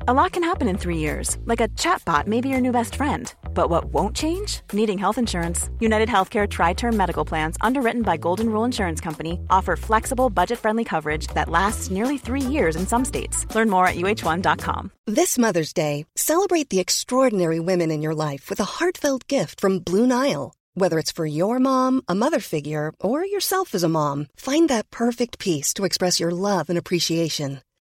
A lot can happen in three years, like a chatbot may be your new best friend. But what won't change? Needing health insurance. United Healthcare Tri Term Medical Plans, underwritten by Golden Rule Insurance Company, offer flexible, budget friendly coverage that lasts nearly three years in some states. Learn more at uh1.com. This Mother's Day, celebrate the extraordinary women in your life with a heartfelt gift from Blue Nile. Whether it's for your mom, a mother figure, or yourself as a mom, find that perfect piece to express your love and appreciation.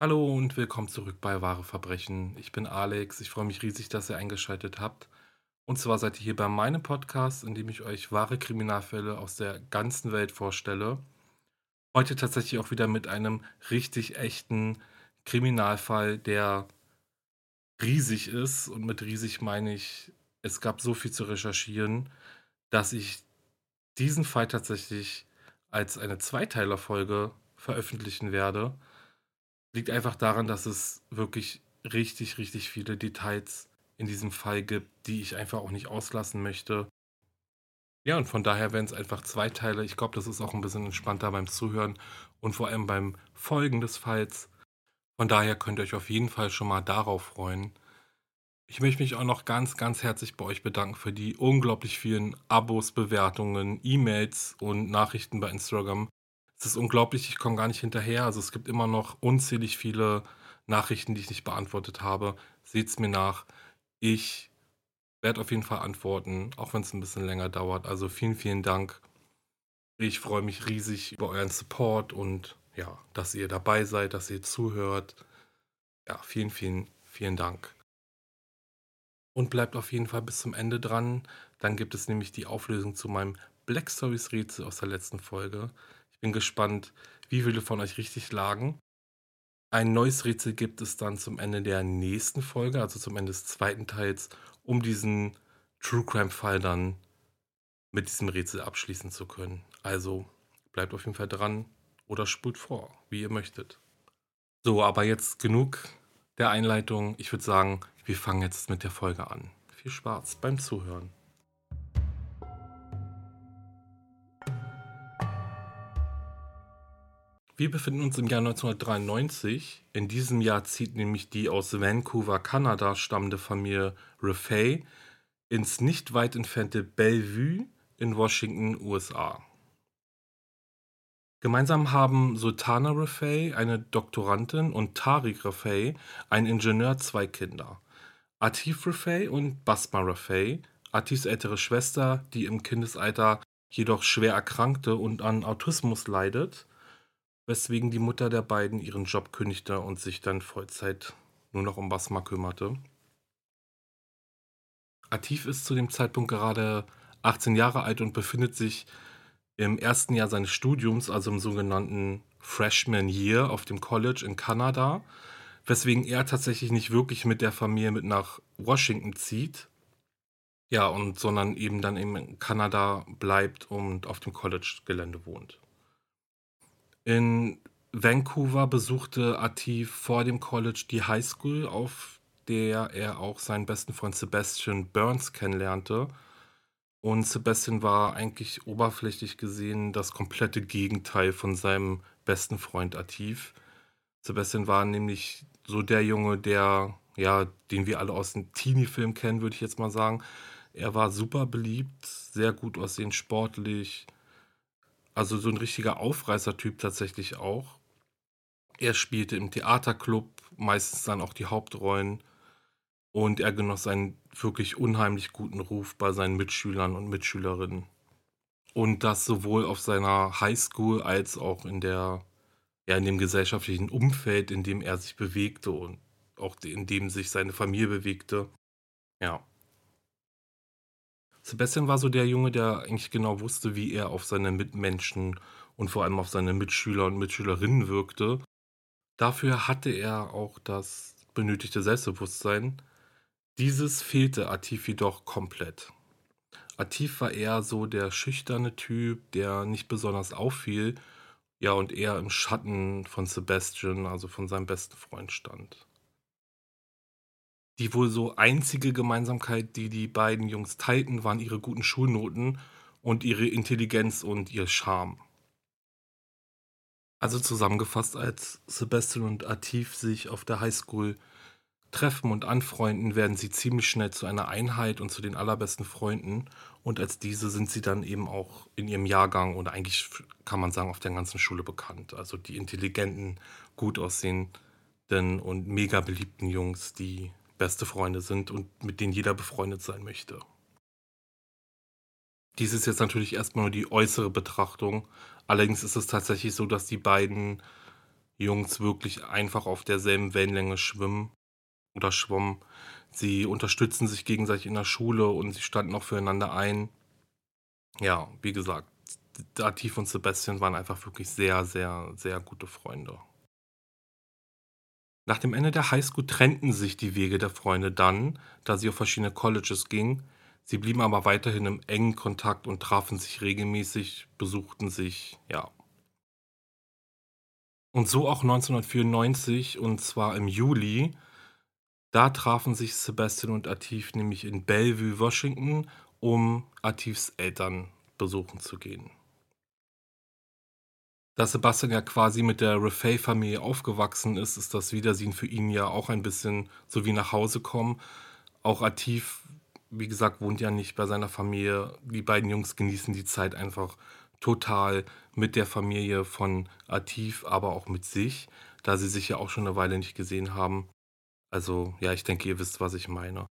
Hallo und willkommen zurück bei Wahre Verbrechen. Ich bin Alex. Ich freue mich riesig, dass ihr eingeschaltet habt. Und zwar seid ihr hier bei meinem Podcast, in dem ich euch wahre Kriminalfälle aus der ganzen Welt vorstelle. Heute tatsächlich auch wieder mit einem richtig echten Kriminalfall, der riesig ist. Und mit riesig meine ich, es gab so viel zu recherchieren, dass ich diesen Fall tatsächlich als eine Zweiteilerfolge veröffentlichen werde. Liegt einfach daran, dass es wirklich richtig, richtig viele Details in diesem Fall gibt, die ich einfach auch nicht auslassen möchte. Ja, und von daher werden es einfach zwei Teile. Ich glaube, das ist auch ein bisschen entspannter beim Zuhören und vor allem beim Folgen des Falls. Von daher könnt ihr euch auf jeden Fall schon mal darauf freuen. Ich möchte mich auch noch ganz, ganz herzlich bei euch bedanken für die unglaublich vielen Abos, Bewertungen, E-Mails und Nachrichten bei Instagram. Es ist unglaublich, ich komme gar nicht hinterher. Also es gibt immer noch unzählig viele Nachrichten, die ich nicht beantwortet habe. Seht es mir nach. Ich werde auf jeden Fall antworten, auch wenn es ein bisschen länger dauert. Also vielen, vielen Dank. Ich freue mich riesig über euren Support und ja, dass ihr dabei seid, dass ihr zuhört. Ja, vielen, vielen, vielen Dank. Und bleibt auf jeden Fall bis zum Ende dran. Dann gibt es nämlich die Auflösung zu meinem Black Stories Rätsel aus der letzten Folge. Bin gespannt, wie viele von euch richtig lagen. Ein neues Rätsel gibt es dann zum Ende der nächsten Folge, also zum Ende des zweiten Teils, um diesen True Crime Fall dann mit diesem Rätsel abschließen zu können. Also bleibt auf jeden Fall dran oder spult vor, wie ihr möchtet. So, aber jetzt genug der Einleitung. Ich würde sagen, wir fangen jetzt mit der Folge an. Viel Spaß beim Zuhören. Wir befinden uns im Jahr 1993. In diesem Jahr zieht nämlich die aus Vancouver, Kanada stammende Familie Raffay ins nicht weit entfernte Bellevue in Washington, USA. Gemeinsam haben Sultana Raffay, eine Doktorandin, und Tariq Raffay, ein Ingenieur, zwei Kinder. Atif Raffay und Basma Raffay, Atifs ältere Schwester, die im Kindesalter jedoch schwer erkrankte und an Autismus leidet, weswegen die Mutter der beiden ihren Job kündigte und sich dann Vollzeit nur noch um Basma kümmerte. Atif ist zu dem Zeitpunkt gerade 18 Jahre alt und befindet sich im ersten Jahr seines Studiums, also im sogenannten Freshman Year auf dem College in Kanada, weswegen er tatsächlich nicht wirklich mit der Familie mit nach Washington zieht. Ja, und sondern eben dann in Kanada bleibt und auf dem College-Gelände wohnt. In Vancouver besuchte Atif vor dem College die High School, auf der er auch seinen besten Freund Sebastian Burns kennenlernte. Und Sebastian war eigentlich oberflächlich gesehen das komplette Gegenteil von seinem besten Freund Atif. Sebastian war nämlich so der Junge, der, ja, den wir alle aus dem Teenie-Film kennen, würde ich jetzt mal sagen. Er war super beliebt, sehr gut aussehend, sportlich, also so ein richtiger Aufreißertyp tatsächlich auch. Er spielte im Theaterclub meistens dann auch die Hauptrollen und er genoss einen wirklich unheimlich guten Ruf bei seinen Mitschülern und Mitschülerinnen. Und das sowohl auf seiner Highschool als auch in der ja, in dem gesellschaftlichen Umfeld, in dem er sich bewegte und auch in dem sich seine Familie bewegte. Ja. Sebastian war so der Junge, der eigentlich genau wusste, wie er auf seine Mitmenschen und vor allem auf seine Mitschüler und Mitschülerinnen wirkte. Dafür hatte er auch das benötigte Selbstbewusstsein. Dieses fehlte Atif jedoch komplett. Atif war eher so der schüchterne Typ, der nicht besonders auffiel, ja, und eher im Schatten von Sebastian, also von seinem besten Freund stand. Die wohl so einzige Gemeinsamkeit, die die beiden Jungs teilten, waren ihre guten Schulnoten und ihre Intelligenz und ihr Charme. Also zusammengefasst, als Sebastian und Atif sich auf der Highschool treffen und anfreunden, werden sie ziemlich schnell zu einer Einheit und zu den allerbesten Freunden. Und als diese sind sie dann eben auch in ihrem Jahrgang oder eigentlich kann man sagen auf der ganzen Schule bekannt. Also die intelligenten, gut aussehenden und mega beliebten Jungs, die beste Freunde sind und mit denen jeder befreundet sein möchte. Dies ist jetzt natürlich erstmal nur die äußere Betrachtung. Allerdings ist es tatsächlich so, dass die beiden Jungs wirklich einfach auf derselben Wellenlänge schwimmen oder schwommen. Sie unterstützen sich gegenseitig in der Schule und sie standen auch füreinander ein. Ja, wie gesagt, Dativ und Sebastian waren einfach wirklich sehr, sehr, sehr gute Freunde. Nach dem Ende der Highschool trennten sich die Wege der Freunde dann, da sie auf verschiedene Colleges gingen. Sie blieben aber weiterhin im engen Kontakt und trafen sich regelmäßig, besuchten sich, ja. Und so auch 1994, und zwar im Juli. Da trafen sich Sebastian und Atif nämlich in Bellevue, Washington, um Atifs Eltern besuchen zu gehen. Da Sebastian ja quasi mit der Refay-Familie aufgewachsen ist, ist das Wiedersehen für ihn ja auch ein bisschen so wie nach Hause kommen. Auch Atif wie gesagt, wohnt ja nicht bei seiner Familie. Die beiden Jungs genießen die Zeit einfach total mit der Familie von Atif, aber auch mit sich, da sie sich ja auch schon eine Weile nicht gesehen haben. Also, ja, ich denke, ihr wisst, was ich meine.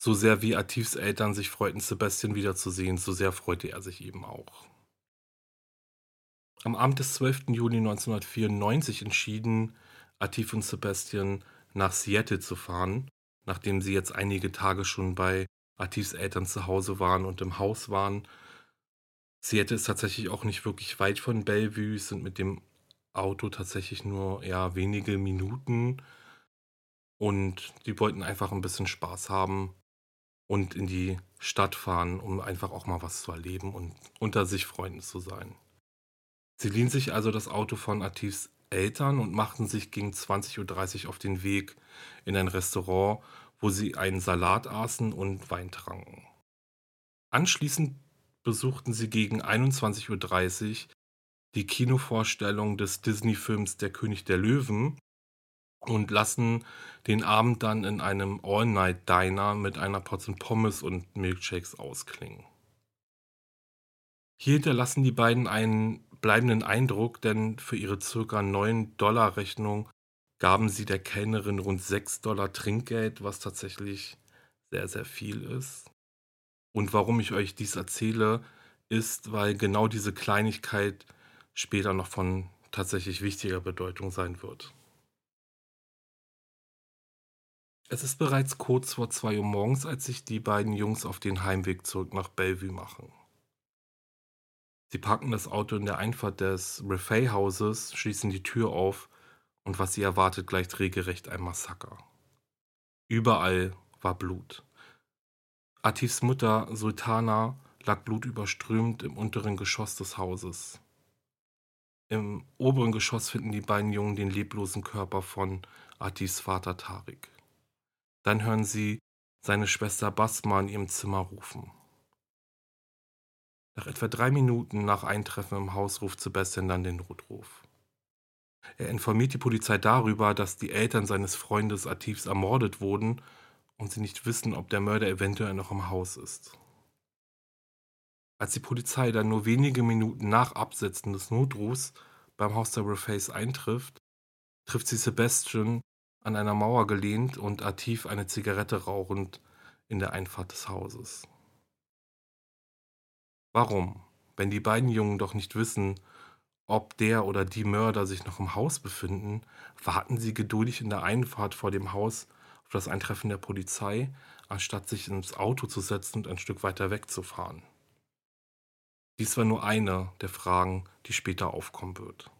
So sehr wie Atifs Eltern sich freuten, Sebastian wiederzusehen, so sehr freute er sich eben auch. Am Abend des 12. Juni 1994 entschieden Atif und Sebastian nach Seattle zu fahren, nachdem sie jetzt einige Tage schon bei Atifs Eltern zu Hause waren und im Haus waren. Seattle ist tatsächlich auch nicht wirklich weit von Bellevue, sind mit dem Auto tatsächlich nur ja, wenige Minuten und die wollten einfach ein bisschen Spaß haben und in die Stadt fahren, um einfach auch mal was zu erleben und unter sich Freunden zu sein. Sie liehen sich also das Auto von Atifs Eltern und machten sich gegen 20.30 Uhr auf den Weg in ein Restaurant, wo sie einen Salat aßen und Wein tranken. Anschließend besuchten sie gegen 21.30 Uhr die Kinovorstellung des Disney-Films Der König der Löwen und lassen den Abend dann in einem All-Night-Diner mit einer Portion Pommes und Milkshakes ausklingen. Hier hinterlassen die beiden einen bleibenden Eindruck, denn für ihre ca. 9-Dollar-Rechnung gaben sie der Kellnerin rund 6 Dollar Trinkgeld, was tatsächlich sehr, sehr viel ist. Und warum ich euch dies erzähle, ist, weil genau diese Kleinigkeit später noch von tatsächlich wichtiger Bedeutung sein wird. Es ist bereits kurz vor 2 Uhr morgens, als sich die beiden Jungs auf den Heimweg zurück nach Bellevue machen. Sie parken das Auto in der Einfahrt des Refay-Hauses, schließen die Tür auf und was sie erwartet, gleicht regelrecht ein Massaker. Überall war Blut. Atifs Mutter Sultana lag blutüberströmt im unteren Geschoss des Hauses. Im oberen Geschoss finden die beiden Jungen den leblosen Körper von Atifs Vater Tarik. Dann hören sie seine Schwester Basma in ihrem Zimmer rufen. Nach etwa drei Minuten nach Eintreffen im Haus ruft Sebastian dann den Notruf. Er informiert die Polizei darüber, dass die Eltern seines Freundes Atifs ermordet wurden und sie nicht wissen, ob der Mörder eventuell noch im Haus ist. Als die Polizei dann nur wenige Minuten nach Absetzen des Notrufs beim Haus der Reface eintrifft, trifft sie Sebastian an einer Mauer gelehnt und Atif eine Zigarette rauchend in der Einfahrt des Hauses. Warum, wenn die beiden Jungen doch nicht wissen, ob der oder die Mörder sich noch im Haus befinden, warten sie geduldig in der Einfahrt vor dem Haus, auf das Eintreffen der Polizei, anstatt sich ins Auto zu setzen und ein Stück weiter wegzufahren. Dies war nur eine der Fragen, die später aufkommen wird.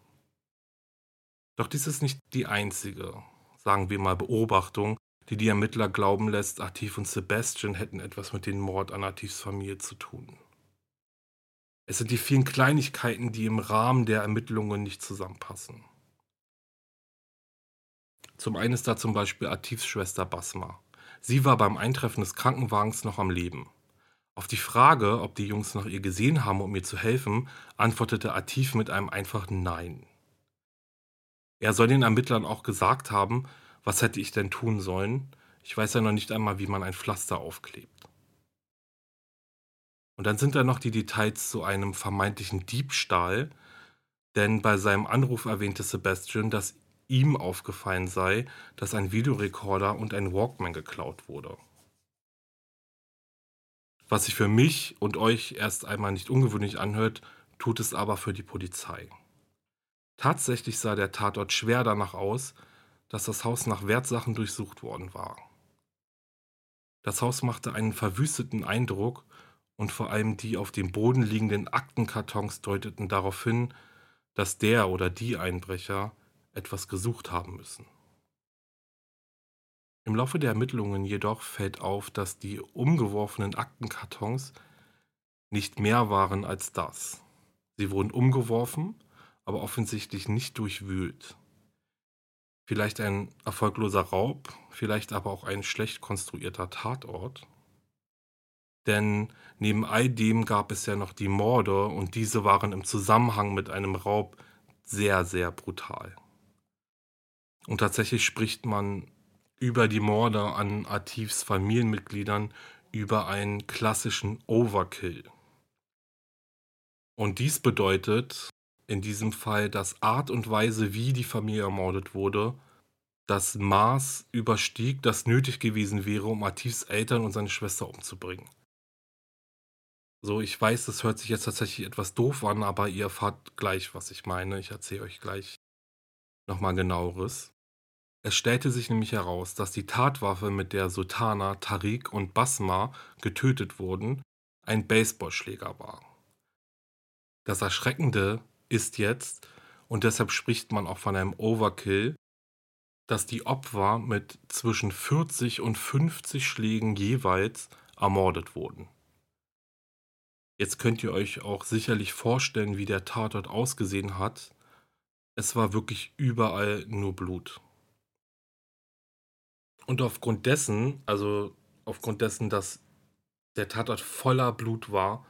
Doch dies ist nicht die einzige, sagen wir mal, Beobachtung, die die Ermittler glauben lässt, Atif und Sebastian hätten etwas mit dem Mord an Atifs Familie zu tun. Es sind die vielen Kleinigkeiten, die im Rahmen der Ermittlungen nicht zusammenpassen. Zum einen ist da zum Beispiel Atifs Schwester Basma. Sie war beim Eintreffen des Krankenwagens noch am Leben. Auf die Frage, ob die Jungs nach ihr gesehen haben, um ihr zu helfen, antwortete Atif mit einem einfachen Nein. Er soll den Ermittlern auch gesagt haben, was hätte ich denn tun sollen? Ich weiß ja noch nicht einmal, wie man ein Pflaster aufklebt. Und dann sind da noch die Details zu einem vermeintlichen Diebstahl, denn bei seinem Anruf erwähnte Sebastian, dass ihm aufgefallen sei, dass ein Videorekorder und ein Walkman geklaut wurde. Was sich für mich und euch erst einmal nicht ungewöhnlich anhört, tut es aber für die Polizei. Tatsächlich sah der Tatort schwer danach aus, dass das Haus nach Wertsachen durchsucht worden war. Das Haus machte einen verwüsteten Eindruck und vor allem die auf dem Boden liegenden Aktenkartons deuteten darauf hin, dass der oder die Einbrecher etwas gesucht haben müssen. Im Laufe der Ermittlungen jedoch fällt auf, dass die umgeworfenen Aktenkartons nicht mehr waren als das. Sie wurden umgeworfen aber offensichtlich nicht durchwühlt. Vielleicht ein erfolgloser Raub, vielleicht aber auch ein schlecht konstruierter Tatort. Denn neben all dem gab es ja noch die Morde und diese waren im Zusammenhang mit einem Raub sehr, sehr brutal. Und tatsächlich spricht man über die Morde an Atifs Familienmitgliedern über einen klassischen Overkill. Und dies bedeutet, in diesem Fall, dass Art und Weise, wie die Familie ermordet wurde, das Maß überstieg, das nötig gewesen wäre, um Atifs Eltern und seine Schwester umzubringen. So, ich weiß, das hört sich jetzt tatsächlich etwas doof an, aber ihr erfahrt gleich, was ich meine. Ich erzähle euch gleich nochmal genaueres. Es stellte sich nämlich heraus, dass die Tatwaffe, mit der Sultana, Tariq und Basma getötet wurden, ein Baseballschläger war. Das Erschreckende ist jetzt, und deshalb spricht man auch von einem Overkill, dass die Opfer mit zwischen 40 und 50 Schlägen jeweils ermordet wurden. Jetzt könnt ihr euch auch sicherlich vorstellen, wie der Tatort ausgesehen hat. Es war wirklich überall nur Blut. Und aufgrund dessen, also aufgrund dessen, dass der Tatort voller Blut war,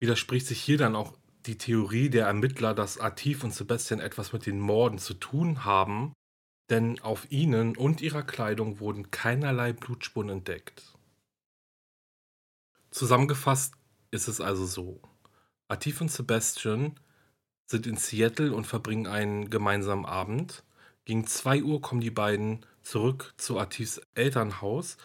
widerspricht sich hier dann auch die Theorie der Ermittler, dass Atif und Sebastian etwas mit den Morden zu tun haben, denn auf ihnen und ihrer Kleidung wurden keinerlei Blutspuren entdeckt. Zusammengefasst ist es also so. Atif und Sebastian sind in Seattle und verbringen einen gemeinsamen Abend. Gegen 2 Uhr kommen die beiden zurück zu Atifs Elternhaus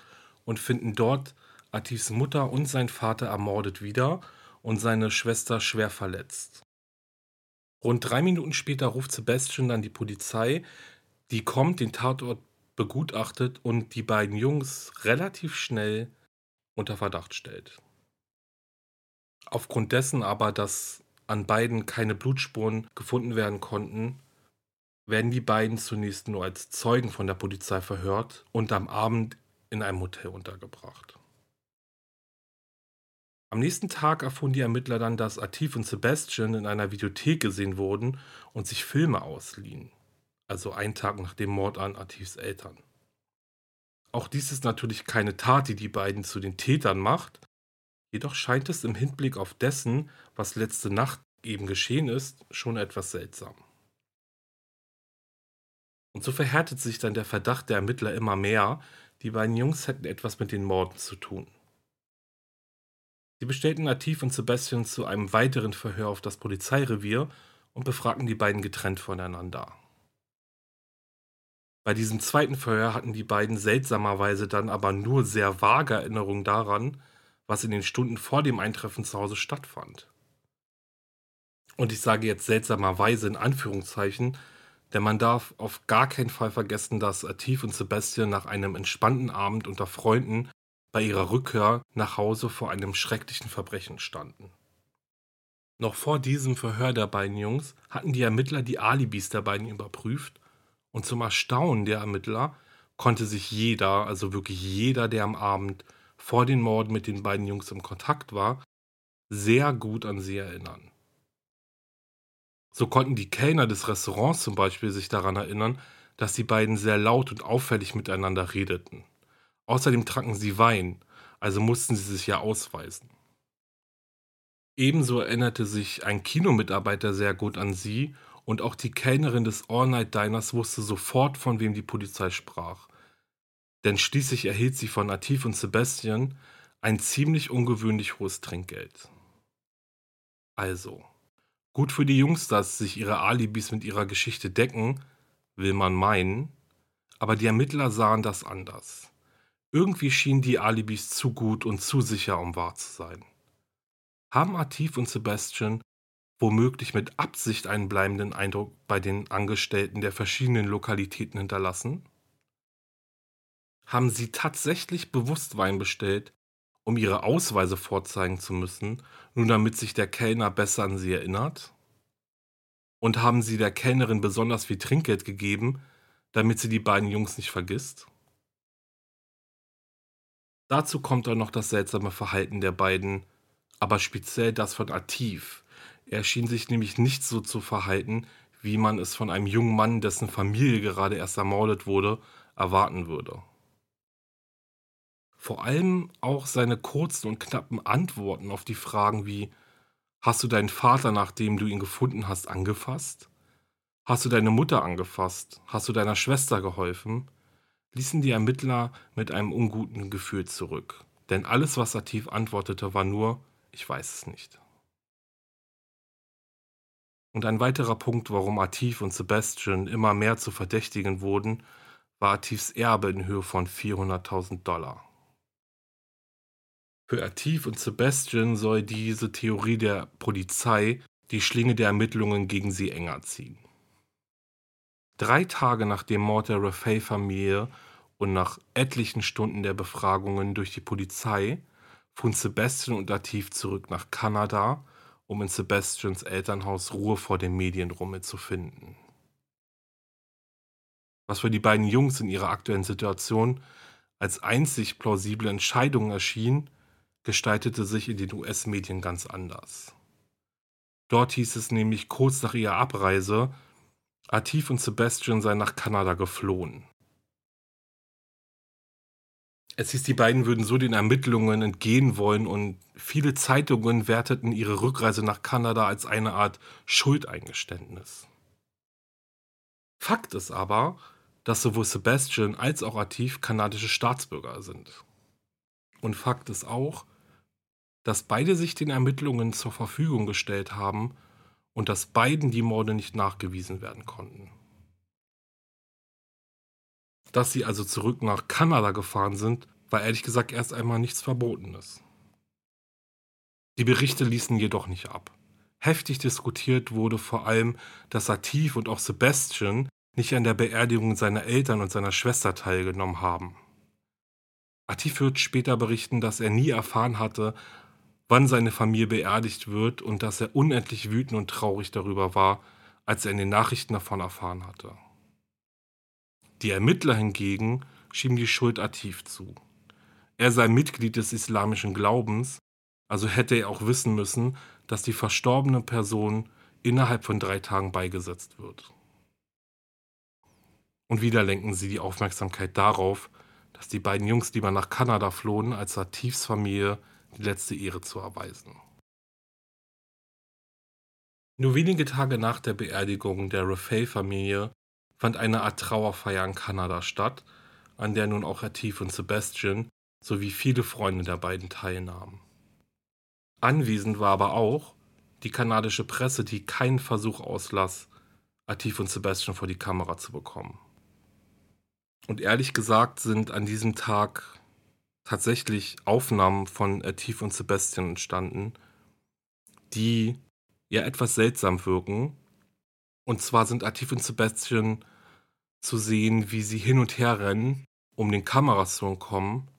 und finden dort Atifs Mutter und sein Vater ermordet wieder und seine Schwester schwer verletzt. Rund drei Minuten später ruft Sebastian dann die Polizei, die kommt, den Tatort begutachtet und die beiden Jungs relativ schnell unter Verdacht stellt. Aufgrund dessen aber, dass an beiden keine Blutspuren gefunden werden konnten, werden die beiden zunächst nur als Zeugen von der Polizei verhört und am Abend in einem Hotel untergebracht. Am nächsten Tag erfuhren die Ermittler dann, dass Atif und Sebastian in einer Videothek gesehen wurden und sich Filme ausliehen. Also einen Tag nach dem Mord an Atifs Eltern. Auch dies ist natürlich keine Tat, die die beiden zu den Tätern macht. Jedoch scheint es im Hinblick auf dessen, was letzte Nacht eben geschehen ist, schon etwas seltsam. Und so verhärtet sich dann der Verdacht der Ermittler immer mehr, die beiden Jungs hätten etwas mit den Morden zu tun. Sie bestellten Nativ und Sebastian zu einem weiteren Verhör auf das Polizeirevier und befragten die beiden getrennt voneinander. Bei diesem zweiten Verhör hatten die beiden seltsamerweise dann aber nur sehr vage Erinnerungen daran, was in den Stunden vor dem Eintreffen zu Hause stattfand. Und ich sage jetzt seltsamerweise in Anführungszeichen, Denn man darf auf gar keinen Fall vergessen, dass Atif und Sebastian nach einem entspannten Abend unter Freunden bei ihrer Rückkehr nach Hause vor einem schrecklichen Verbrechen standen. Noch vor diesem Verhör der beiden Jungs hatten die Ermittler die Alibis der beiden überprüft und zum Erstaunen der Ermittler konnte sich jeder, also wirklich jeder, der am Abend vor den Morden mit den beiden Jungs im Kontakt war, sehr gut an sie erinnern. So konnten die Kellner des Restaurants zum Beispiel sich daran erinnern, dass die beiden sehr laut und auffällig miteinander redeten. Außerdem tranken sie Wein, also mussten sie sich ja ausweisen. Ebenso erinnerte sich ein Kinomitarbeiter sehr gut an sie und auch die Kellnerin des All-Night Diners wusste sofort, von wem die Polizei sprach. Denn schließlich erhielt sie von Atif und Sebastian ein ziemlich ungewöhnlich hohes Trinkgeld. Also, Gut für die Jungs, dass sich ihre Alibis mit ihrer Geschichte decken, will man meinen, aber die Ermittler sahen das anders. Irgendwie schienen die Alibis zu gut und zu sicher, um wahr zu sein. Haben Atif und Sebastian womöglich mit Absicht einen bleibenden Eindruck bei den Angestellten der verschiedenen Lokalitäten hinterlassen? Haben sie tatsächlich bewusst Wein bestellt, um ihre Ausweise vorzeigen zu müssen, nur damit sich der Kellner besser an sie erinnert? Und haben sie der Kellnerin besonders viel Trinkgeld gegeben, damit sie die beiden Jungs nicht vergisst? Dazu kommt dann noch das seltsame Verhalten der beiden, aber speziell das von Atif. Er schien sich nämlich nicht so zu verhalten, wie man es von einem jungen Mann, dessen Familie gerade erst ermordet wurde, erwarten würde. Vor allem auch seine kurzen und knappen Antworten auf die Fragen wie Hast du deinen Vater, nachdem du ihn gefunden hast, angefasst? Hast du deine Mutter angefasst? Hast du deiner Schwester geholfen? ließen die Ermittler mit einem unguten Gefühl zurück. Denn alles, was Atif antwortete, war nur Ich weiß es nicht. Und ein weiterer Punkt, warum Atif und Sebastian immer mehr zu Verdächtigen wurden, war Atifs Erbe in Höhe von 400.000 Dollar. Für Atif und Sebastian soll diese Theorie der Polizei die Schlinge der Ermittlungen gegen sie enger ziehen. Drei Tage nach dem Mord der Raffaele-Familie und nach etlichen Stunden der Befragungen durch die Polizei fuhren Sebastian und Atif zurück nach Kanada, um in Sebastians Elternhaus Ruhe vor dem Medienrummel zu finden. Was für die beiden Jungs in ihrer aktuellen Situation als einzig plausible Entscheidung erschien, gestaltete sich in den US-Medien ganz anders. Dort hieß es nämlich kurz nach ihrer Abreise, Atif und Sebastian seien nach Kanada geflohen. Es hieß, die beiden würden so den Ermittlungen entgehen wollen und viele Zeitungen werteten ihre Rückreise nach Kanada als eine Art Schuldeingeständnis. Fakt ist aber, dass sowohl Sebastian als auch Atif kanadische Staatsbürger sind. Und Fakt ist auch, dass beide sich den Ermittlungen zur Verfügung gestellt haben und dass beiden die Morde nicht nachgewiesen werden konnten. Dass sie also zurück nach Kanada gefahren sind, war ehrlich gesagt erst einmal nichts Verbotenes. Die Berichte ließen jedoch nicht ab. Heftig diskutiert wurde vor allem, dass Sativ und auch Sebastian nicht an der Beerdigung seiner Eltern und seiner Schwester teilgenommen haben. Atif wird später berichten, dass er nie erfahren hatte, wann seine Familie beerdigt wird und dass er unendlich wütend und traurig darüber war, als er in den Nachrichten davon erfahren hatte. Die Ermittler hingegen schieben die Schuld Atif zu. Er sei Mitglied des islamischen Glaubens, also hätte er auch wissen müssen, dass die verstorbene Person innerhalb von drei Tagen beigesetzt wird. Und wieder lenken sie die Aufmerksamkeit darauf, dass die beiden Jungs lieber nach Kanada flohen, als Atifs Familie letzte Ehre zu erweisen. Nur wenige Tage nach der Beerdigung der Raffaele-Familie fand eine Art Trauerfeier in Kanada statt, an der nun auch Atif und Sebastian sowie viele Freunde der beiden teilnahmen. Anwesend war aber auch die kanadische Presse, die keinen Versuch auslass, Atif und Sebastian vor die Kamera zu bekommen. Und ehrlich gesagt sind an diesem Tag tatsächlich Aufnahmen von Tief und Sebastian entstanden, die ja etwas seltsam wirken, Und zwar sind Atif und Sebastian zu sehen, wie sie hin und her rennen, um den Kameras zu entkommen,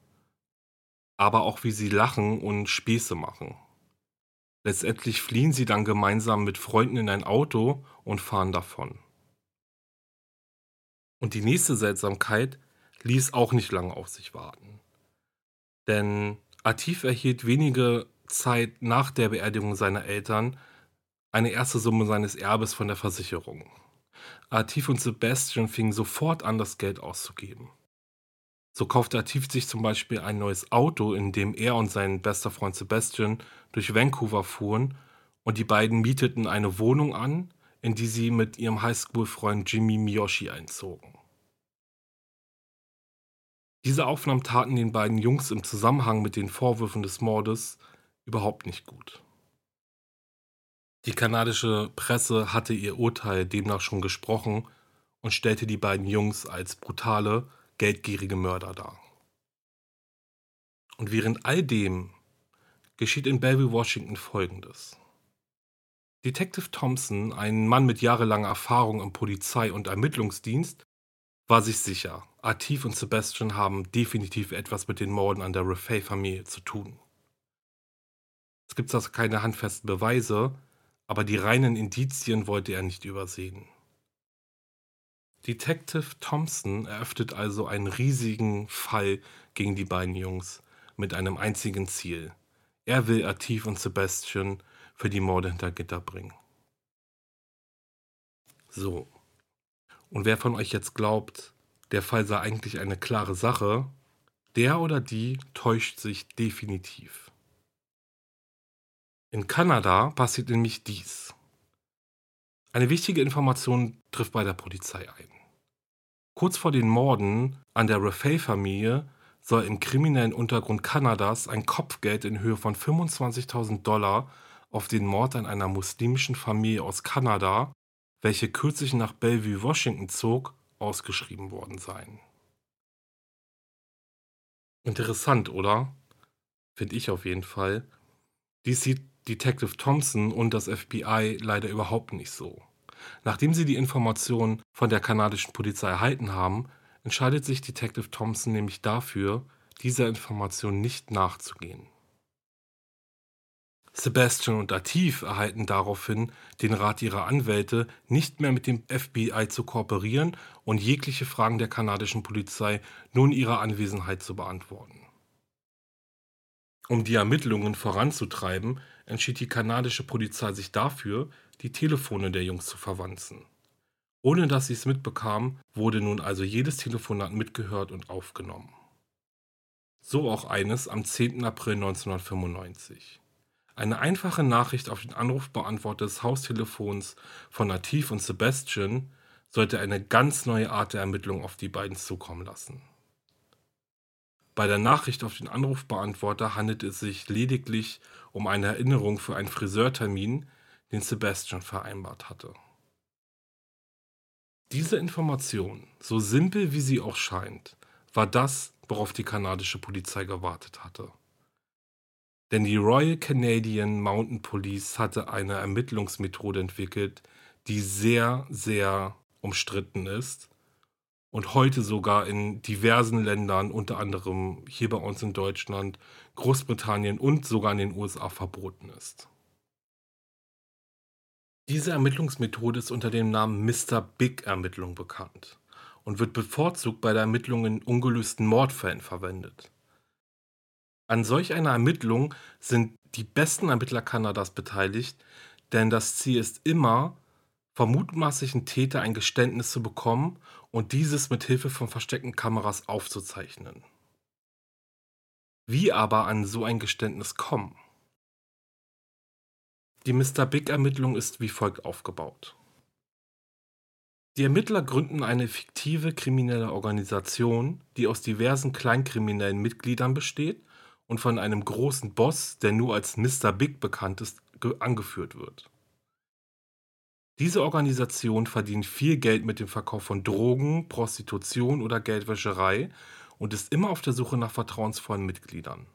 aber auch wie sie lachen und Späße machen. Letztendlich fliehen sie dann gemeinsam mit Freunden in ein Auto und fahren davon. Und die nächste Seltsamkeit ließ auch nicht lange auf sich warten. Denn Atif erhielt wenige Zeit nach der Beerdigung seiner Eltern eine erste Summe seines Erbes von der Versicherung. Atif und Sebastian fingen sofort an, das Geld auszugeben. So kaufte Atif sich zum Beispiel ein neues Auto, in dem er und sein bester Freund Sebastian durch Vancouver fuhren und die beiden mieteten eine Wohnung an, in die sie mit ihrem Highschool-Freund Jimmy Miyoshi einzogen. Diese Aufnahmen taten den beiden Jungs im Zusammenhang mit den Vorwürfen des Mordes überhaupt nicht gut. Die kanadische Presse hatte ihr Urteil demnach schon gesprochen und stellte die beiden Jungs als brutale, geldgierige Mörder dar. Und während all dem geschieht in Bellevue, Washington Folgendes. Detective Thompson, ein Mann mit jahrelanger Erfahrung im Polizei- und Ermittlungsdienst, war sich sicher, Atif und Sebastian haben definitiv etwas mit den Morden an der Refay-Familie zu tun. Es gibt zwar keine handfesten Beweise, aber die reinen Indizien wollte er nicht übersehen. Detective Thompson eröffnet also einen riesigen Fall gegen die beiden Jungs mit einem einzigen Ziel. Er will Atif und Sebastian für die Morde hinter Gitter bringen. So. Und wer von euch jetzt glaubt, der Fall sei eigentlich eine klare Sache, der oder die täuscht sich definitiv. In Kanada passiert nämlich dies. Eine wichtige Information trifft bei der Polizei ein. Kurz vor den Morden an der Raffaele-Familie soll im kriminellen Untergrund Kanadas ein Kopfgeld in Höhe von 25.000 Dollar auf den Mord an einer muslimischen Familie aus Kanada, welche kürzlich nach Bellevue, Washington zog, ausgeschrieben worden sein. Interessant, oder? Finde ich auf jeden Fall. Dies sieht Detective Thompson und das FBI leider überhaupt nicht so. Nachdem sie die Information von der kanadischen Polizei erhalten haben, entscheidet sich Detective Thompson nämlich dafür, dieser Information nicht nachzugehen. Sebastian und Atif erhalten daraufhin den Rat ihrer Anwälte, nicht mehr mit dem FBI zu kooperieren und jegliche Fragen der kanadischen Polizei nur in ihrer Anwesenheit zu beantworten. Um die Ermittlungen voranzutreiben, entschied die kanadische Polizei sich dafür, die Telefone der Jungs zu verwanzen. Ohne dass sie es mitbekamen, wurde nun also jedes Telefonat mitgehört und aufgenommen. So auch eines am 10. April 1995. Eine einfache Nachricht auf den Anrufbeantworter des Haustelefons von Nativ und Sebastian sollte eine ganz neue Art der Ermittlung auf die beiden zukommen lassen. Bei der Nachricht auf den Anrufbeantworter handelt es sich lediglich um eine Erinnerung für einen Friseurtermin, den Sebastian vereinbart hatte. Diese Information, so simpel wie sie auch scheint, war das, worauf die kanadische Polizei gewartet hatte. Denn die Royal Canadian Mountain Police hatte eine Ermittlungsmethode entwickelt, die sehr, sehr umstritten ist und heute sogar in diversen Ländern, unter anderem hier bei uns in Deutschland, Großbritannien und sogar in den USA verboten ist. Diese Ermittlungsmethode ist unter dem Namen Mr. Big Ermittlung bekannt und wird bevorzugt bei der Ermittlung in ungelösten Mordfällen verwendet. An solch einer Ermittlung sind die besten Ermittler Kanadas beteiligt, denn das Ziel ist immer, vom mutmaßlichen Täter ein Geständnis zu bekommen und dieses mit Hilfe von versteckten Kameras aufzuzeichnen. Wie aber an so ein Geständnis kommen? Die Mr. Big-Ermittlung ist wie folgt aufgebaut. Die Ermittler gründen eine fiktive kriminelle Organisation, die aus diversen kleinkriminellen Mitgliedern besteht und von einem großen Boss, der nur als Mr. Big bekannt ist, angeführt wird. Diese Organisation verdient viel Geld mit dem Verkauf von Drogen, Prostitution oder Geldwäscherei und ist immer auf der Suche nach vertrauensvollen Mitgliedern.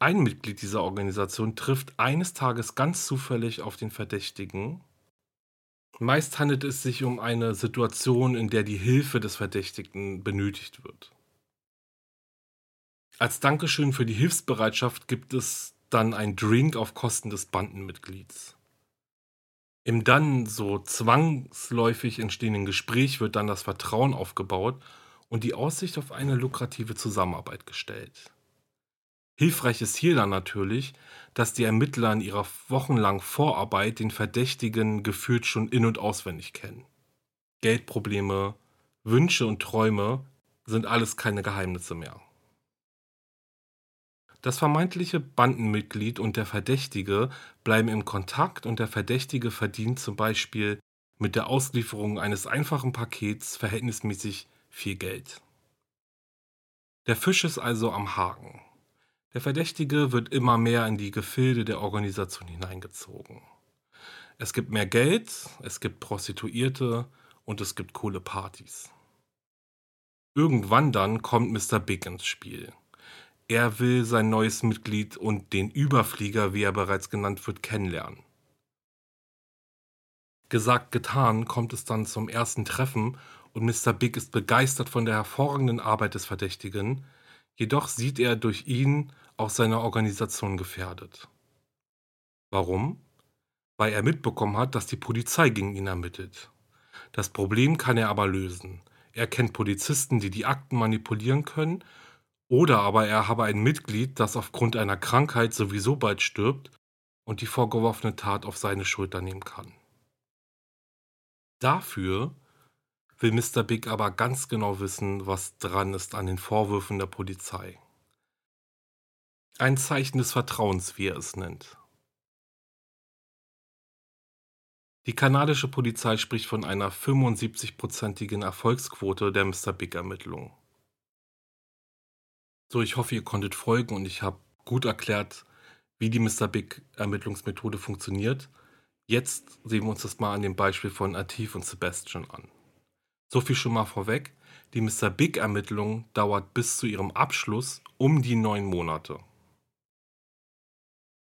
Ein Mitglied dieser Organisation trifft eines Tages ganz zufällig auf den Verdächtigen Meist handelt es sich um eine Situation, in der die Hilfe des Verdächtigen benötigt wird. Als Dankeschön für die Hilfsbereitschaft gibt es dann ein Drink auf Kosten des Bandenmitglieds. Im dann so zwangsläufig entstehenden Gespräch wird dann das Vertrauen aufgebaut und die Aussicht auf eine lukrative Zusammenarbeit gestellt. Hilfreich ist hier dann natürlich, dass die Ermittler in ihrer wochenlangen Vorarbeit den Verdächtigen gefühlt schon in und auswendig kennen. Geldprobleme, Wünsche und Träume sind alles keine Geheimnisse mehr. Das vermeintliche Bandenmitglied und der Verdächtige bleiben im Kontakt und der Verdächtige verdient zum Beispiel mit der Auslieferung eines einfachen Pakets verhältnismäßig viel Geld. Der Fisch ist also am Haken. Der Verdächtige wird immer mehr in die Gefilde der Organisation hineingezogen. Es gibt mehr Geld, es gibt Prostituierte und es gibt coole Partys. Irgendwann dann kommt Mr. Big ins Spiel. Er will sein neues Mitglied und den Überflieger, wie er bereits genannt wird, kennenlernen. Gesagt, getan, kommt es dann zum ersten Treffen und Mr. Big ist begeistert von der hervorragenden Arbeit des Verdächtigen, jedoch sieht er durch ihn auch seine Organisation gefährdet. Warum? Weil er mitbekommen hat, dass die Polizei gegen ihn ermittelt. Das Problem kann er aber lösen. Er kennt Polizisten, die die Akten manipulieren können oder aber er habe ein Mitglied, das aufgrund einer Krankheit sowieso bald stirbt und die vorgeworfene Tat auf seine Schulter nehmen kann. Dafür will Mr. Big aber ganz genau wissen, was dran ist an den Vorwürfen der Polizei. Ein Zeichen des Vertrauens, wie er es nennt. Die kanadische Polizei spricht von einer 75-prozentigen Erfolgsquote der Mr. Big-Ermittlungen. So, ich hoffe, ihr konntet folgen und ich habe gut erklärt, wie die Mr. Big Ermittlungsmethode funktioniert. Jetzt sehen wir uns das mal an dem Beispiel von Atif und Sebastian an. So viel schon mal vorweg. Die Mr. Big Ermittlung dauert bis zu ihrem Abschluss um die neun Monate.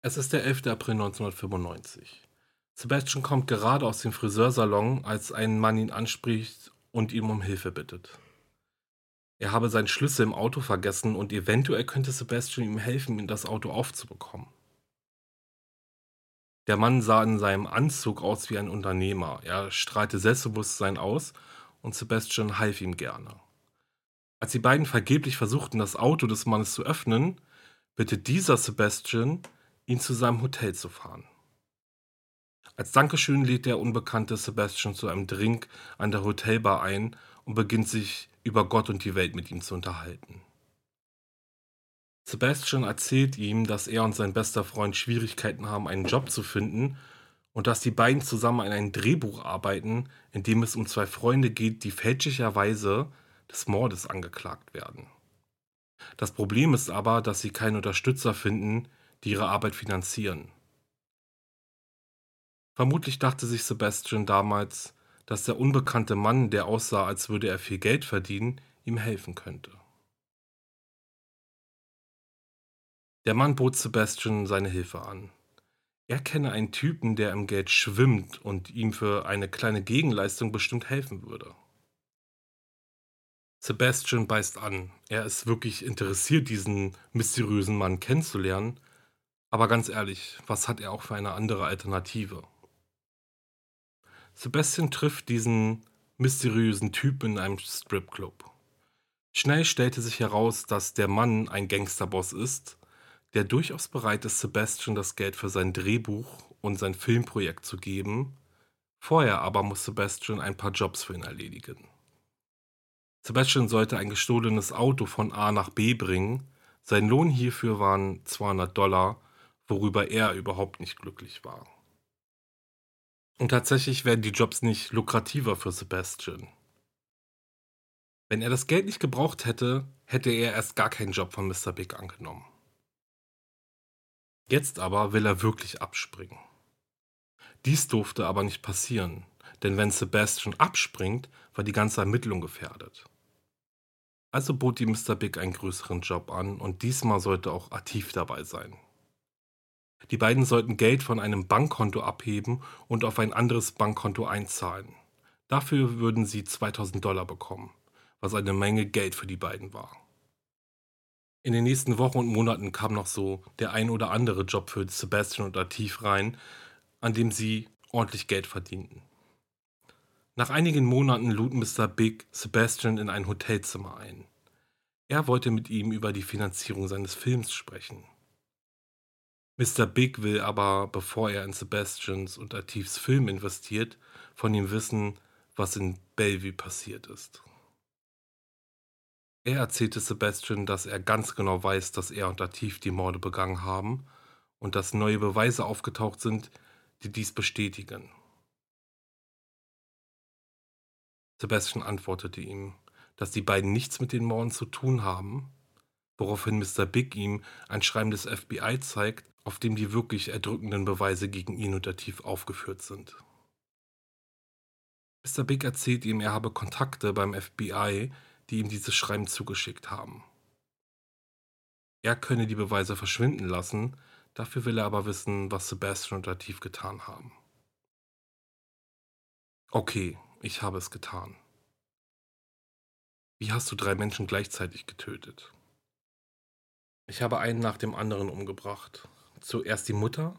Es ist der 11. April 1995. Sebastian kommt gerade aus dem Friseursalon, als ein Mann ihn anspricht und ihm um Hilfe bittet. Er habe seinen Schlüssel im Auto vergessen und eventuell könnte Sebastian ihm helfen, das Auto aufzubekommen. Der Mann sah in seinem Anzug aus wie ein Unternehmer. Er strahlte Selbstbewusstsein aus und Sebastian half ihm gerne. Als die beiden vergeblich versuchten, das Auto des Mannes zu öffnen, bittet dieser Sebastian, ihn zu seinem Hotel zu fahren. Als Dankeschön lädt der unbekannte Sebastian zu einem Drink an der Hotelbar ein und beginnt sich über Gott und die Welt mit ihm zu unterhalten. Sebastian erzählt ihm, dass er und sein bester Freund Schwierigkeiten haben, einen Job zu finden und dass die beiden zusammen an einem Drehbuch arbeiten, in dem es um zwei Freunde geht, die fälschlicherweise des Mordes angeklagt werden. Das Problem ist aber, dass sie keine Unterstützer finden, die ihre Arbeit finanzieren. Vermutlich dachte sich Sebastian damals, dass der unbekannte Mann, der aussah, als würde er viel Geld verdienen, ihm helfen könnte. Der Mann bot Sebastian seine Hilfe an. Er kenne einen Typen, der im Geld schwimmt und ihm für eine kleine Gegenleistung bestimmt helfen würde. Sebastian beißt an. Er ist wirklich interessiert, diesen mysteriösen Mann kennenzulernen. Aber ganz ehrlich, was hat er auch für eine andere Alternative? Sebastian trifft diesen mysteriösen Typ in einem Stripclub. Schnell stellte sich heraus, dass der Mann ein Gangsterboss ist, der durchaus bereit ist, Sebastian das Geld für sein Drehbuch und sein Filmprojekt zu geben. Vorher aber muss Sebastian ein paar Jobs für ihn erledigen. Sebastian sollte ein gestohlenes Auto von A nach B bringen. Sein Lohn hierfür waren 200 Dollar, worüber er überhaupt nicht glücklich war. Und tatsächlich werden die Jobs nicht lukrativer für Sebastian. Wenn er das Geld nicht gebraucht hätte, hätte er erst gar keinen Job von Mr. Big angenommen. Jetzt aber will er wirklich abspringen. Dies durfte aber nicht passieren, denn wenn Sebastian abspringt, war die ganze Ermittlung gefährdet. Also bot ihm Mr. Big einen größeren Job an und diesmal sollte auch Atif dabei sein. Die beiden sollten Geld von einem Bankkonto abheben und auf ein anderes Bankkonto einzahlen. Dafür würden sie 2000 Dollar bekommen, was eine Menge Geld für die beiden war. In den nächsten Wochen und Monaten kam noch so der ein oder andere Job für Sebastian und Atif rein, an dem sie ordentlich Geld verdienten. Nach einigen Monaten lud Mr. Big Sebastian in ein Hotelzimmer ein. Er wollte mit ihm über die Finanzierung seines Films sprechen. Mr. Big will aber, bevor er in Sebastians und Atifs Film investiert, von ihm wissen, was in Bellevue passiert ist. Er erzählte Sebastian, dass er ganz genau weiß, dass er und Atif die Morde begangen haben und dass neue Beweise aufgetaucht sind, die dies bestätigen. Sebastian antwortete ihm, dass die beiden nichts mit den Morden zu tun haben, woraufhin Mr. Big ihm ein Schreiben des FBI zeigt, auf dem die wirklich erdrückenden Beweise gegen ihn und Atif aufgeführt sind. Mr. Big erzählt ihm, er habe Kontakte beim FBI, die ihm dieses Schreiben zugeschickt haben. Er könne die Beweise verschwinden lassen, dafür will er aber wissen, was Sebastian und Latif getan haben. Okay, ich habe es getan. Wie hast du drei Menschen gleichzeitig getötet? Ich habe einen nach dem anderen umgebracht. Zuerst die Mutter,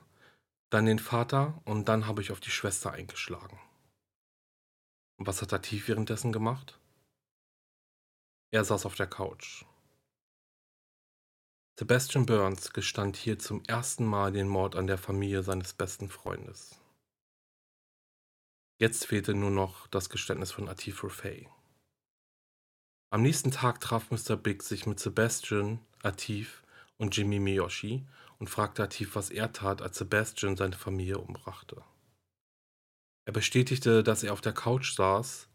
dann den Vater und dann habe ich auf die Schwester eingeschlagen. Und was hat Latif währenddessen gemacht? Er saß auf der Couch. Sebastian Burns gestand hier zum ersten Mal den Mord an der Familie seines besten Freundes. Jetzt fehlte nur noch das Geständnis von Atif Rufay. Am nächsten Tag traf Mr. Big sich mit Sebastian, Atif und Jimmy Miyoshi und fragte Atif, was er tat, als Sebastian seine Familie umbrachte. Er bestätigte, dass er auf der Couch saß,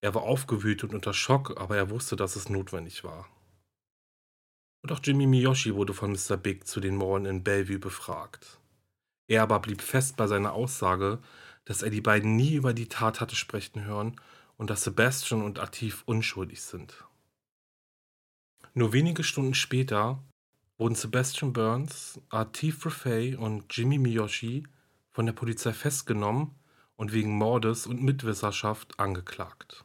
er war aufgewühlt und unter Schock, aber er wusste, dass es notwendig war. Und auch Jimmy Miyoshi wurde von Mr. Big zu den Morden in Bellevue befragt. Er aber blieb fest bei seiner Aussage, dass er die beiden nie über die Tat hatte sprechen hören und dass Sebastian und Atif unschuldig sind. Nur wenige Stunden später wurden Sebastian Burns, Atif Rafay und Jimmy Miyoshi von der Polizei festgenommen und wegen Mordes und Mitwisserschaft angeklagt.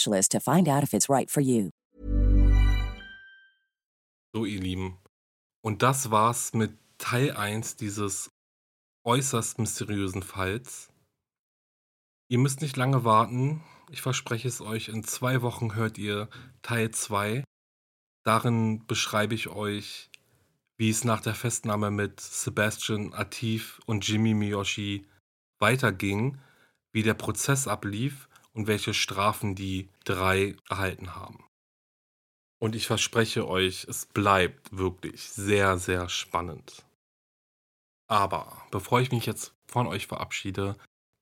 to find out if it's right for you. So, ihr Lieben. Und das war's mit Teil 1 dieses äußerst mysteriösen Falls. Ihr müsst nicht lange warten. Ich verspreche es euch, in zwei Wochen hört ihr Teil 2. Darin beschreibe ich euch, wie es nach der Festnahme mit Sebastian Atif und Jimmy Miyoshi weiterging, wie der Prozess ablief und welche Strafen die drei erhalten haben. Und ich verspreche euch, es bleibt wirklich sehr, sehr spannend. Aber bevor ich mich jetzt von euch verabschiede,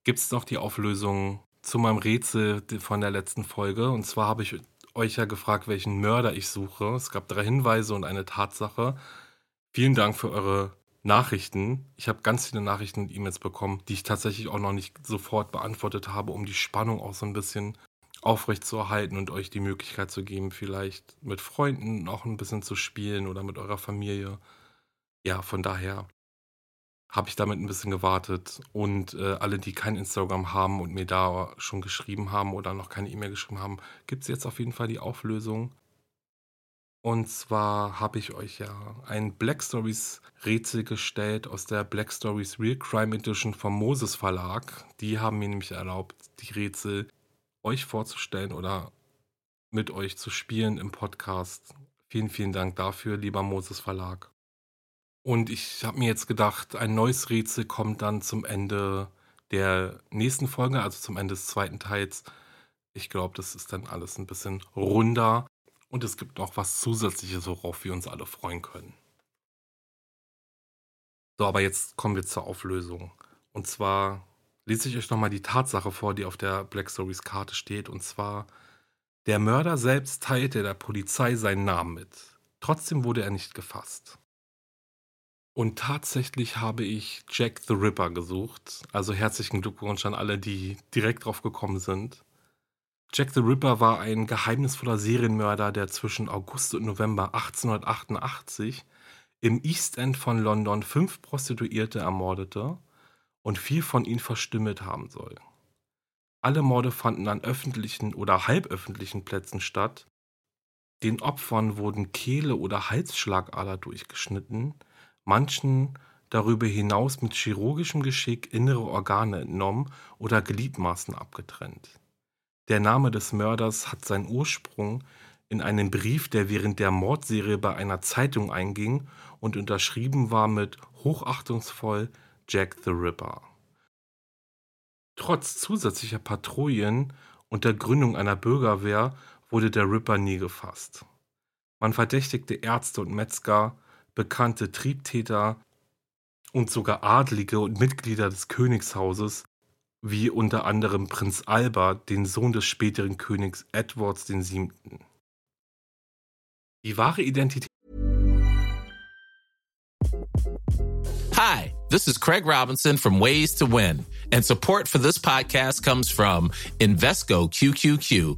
gibt es noch die Auflösung zu meinem Rätsel von der letzten Folge. Und zwar habe ich euch ja gefragt, welchen Mörder ich suche. Es gab drei Hinweise und eine Tatsache. Vielen Dank für eure Nachrichten. Ich habe ganz viele Nachrichten und E-Mails bekommen, die ich tatsächlich auch noch nicht sofort beantwortet habe, um die Spannung auch so ein bisschen aufrecht zu erhalten und euch die Möglichkeit zu geben, vielleicht mit Freunden auch ein bisschen zu spielen oder mit eurer Familie. Ja, von daher habe ich damit ein bisschen gewartet. Und äh, alle, die kein Instagram haben und mir da schon geschrieben haben oder noch keine E-Mail geschrieben haben, gibt es jetzt auf jeden Fall die Auflösung. Und zwar habe ich euch ja ein Black Stories Rätsel gestellt aus der Black Stories Real Crime Edition vom Moses Verlag. Die haben mir nämlich erlaubt, die Rätsel euch vorzustellen oder mit euch zu spielen im Podcast. Vielen, vielen Dank dafür, lieber Moses Verlag. Und ich habe mir jetzt gedacht, ein neues Rätsel kommt dann zum Ende der nächsten Folge, also zum Ende des zweiten Teils. Ich glaube, das ist dann alles ein bisschen runder und es gibt noch was Zusätzliches, worauf wir uns alle freuen können. So, aber jetzt kommen wir zur Auflösung. Und zwar lese ich euch nochmal die Tatsache vor, die auf der Black Stories Karte steht. Und zwar, der Mörder selbst teilte der Polizei seinen Namen mit. Trotzdem wurde er nicht gefasst. Und tatsächlich habe ich Jack the Ripper gesucht. Also herzlichen Glückwunsch an alle, die direkt drauf gekommen sind. Jack the Ripper war ein geheimnisvoller Serienmörder, der zwischen August und November 1888 im East End von London fünf Prostituierte ermordete und vier von ihnen verstümmelt haben soll. Alle Morde fanden an öffentlichen oder halböffentlichen Plätzen statt. Den Opfern wurden Kehle oder Halsschlagader durchgeschnitten, manchen darüber hinaus mit chirurgischem Geschick innere Organe entnommen oder Gliedmaßen abgetrennt. Der Name des Mörders hat seinen Ursprung in einem Brief, der während der Mordserie bei einer Zeitung einging und unterschrieben war mit hochachtungsvoll Jack the Ripper. Trotz zusätzlicher Patrouillen und der Gründung einer Bürgerwehr wurde der Ripper nie gefasst. Man verdächtigte Ärzte und Metzger, bekannte Triebtäter und sogar Adlige und Mitglieder des Königshauses wie unter anderem Prinz Albert, den Sohn des späteren Königs Edwards VII. Die wahre Identität Hi, this is Craig Robinson from Ways to Win, and support for this podcast comes from Invesco QQQ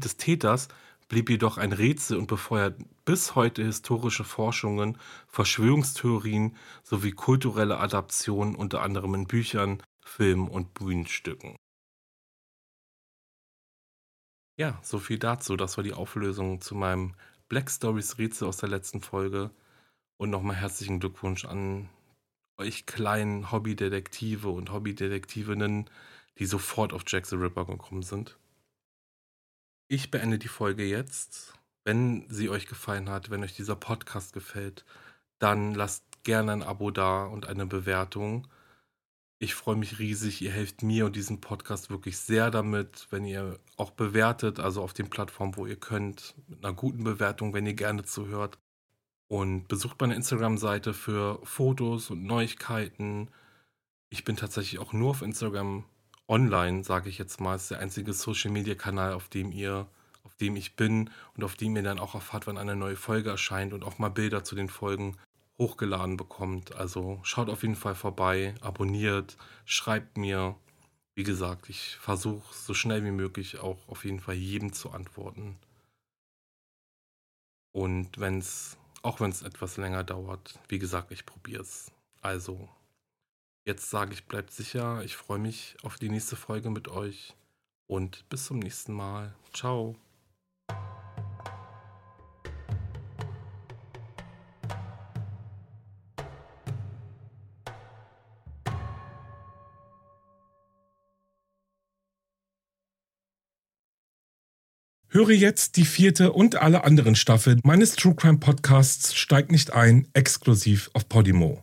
des Täters blieb jedoch ein Rätsel und befeuert bis heute historische Forschungen, Verschwörungstheorien sowie kulturelle Adaptionen unter anderem in Büchern, Filmen und Bühnenstücken. Ja, so viel dazu. Das war die Auflösung zu meinem Black Stories Rätsel aus der letzten Folge. Und nochmal herzlichen Glückwunsch an euch kleinen Hobbydetektive und Hobbydetektivinnen, die sofort auf Jack the Ripper gekommen sind. Ich beende die Folge jetzt. Wenn sie euch gefallen hat, wenn euch dieser Podcast gefällt, dann lasst gerne ein Abo da und eine Bewertung. Ich freue mich riesig. Ihr helft mir und diesem Podcast wirklich sehr damit, wenn ihr auch bewertet, also auf den Plattformen, wo ihr könnt, mit einer guten Bewertung, wenn ihr gerne zuhört. Und besucht meine Instagram-Seite für Fotos und Neuigkeiten. Ich bin tatsächlich auch nur auf Instagram online, sage ich jetzt mal, ist der einzige Social-Media-Kanal, auf dem ihr, auf dem ich bin und auf dem ihr dann auch erfahrt, wann eine neue Folge erscheint und auch mal Bilder zu den Folgen hochgeladen bekommt. Also schaut auf jeden Fall vorbei, abonniert, schreibt mir. Wie gesagt, ich versuche so schnell wie möglich auch auf jeden Fall jedem zu antworten. Und wenn es, auch wenn es etwas länger dauert, wie gesagt, ich probiere es. Also Jetzt sage ich, bleibt sicher. Ich freue mich auf die nächste Folge mit euch und bis zum nächsten Mal. Ciao. Höre jetzt die vierte und alle anderen Staffeln meines True Crime Podcasts Steigt nicht ein, exklusiv auf Podimo.